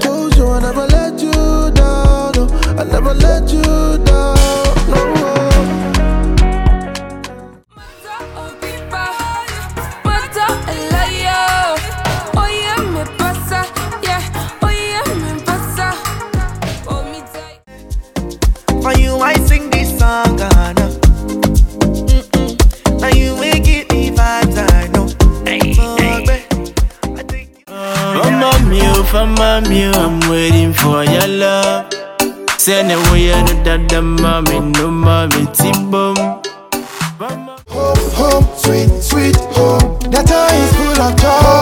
Told you I never let you down. No, I never let you down. No. For you, I sing this song. Mama Mew, I'm waiting for your love. Send away no dada mommy, no mommy, T-bum. Home, home, sweet, sweet home. That time is full of joy.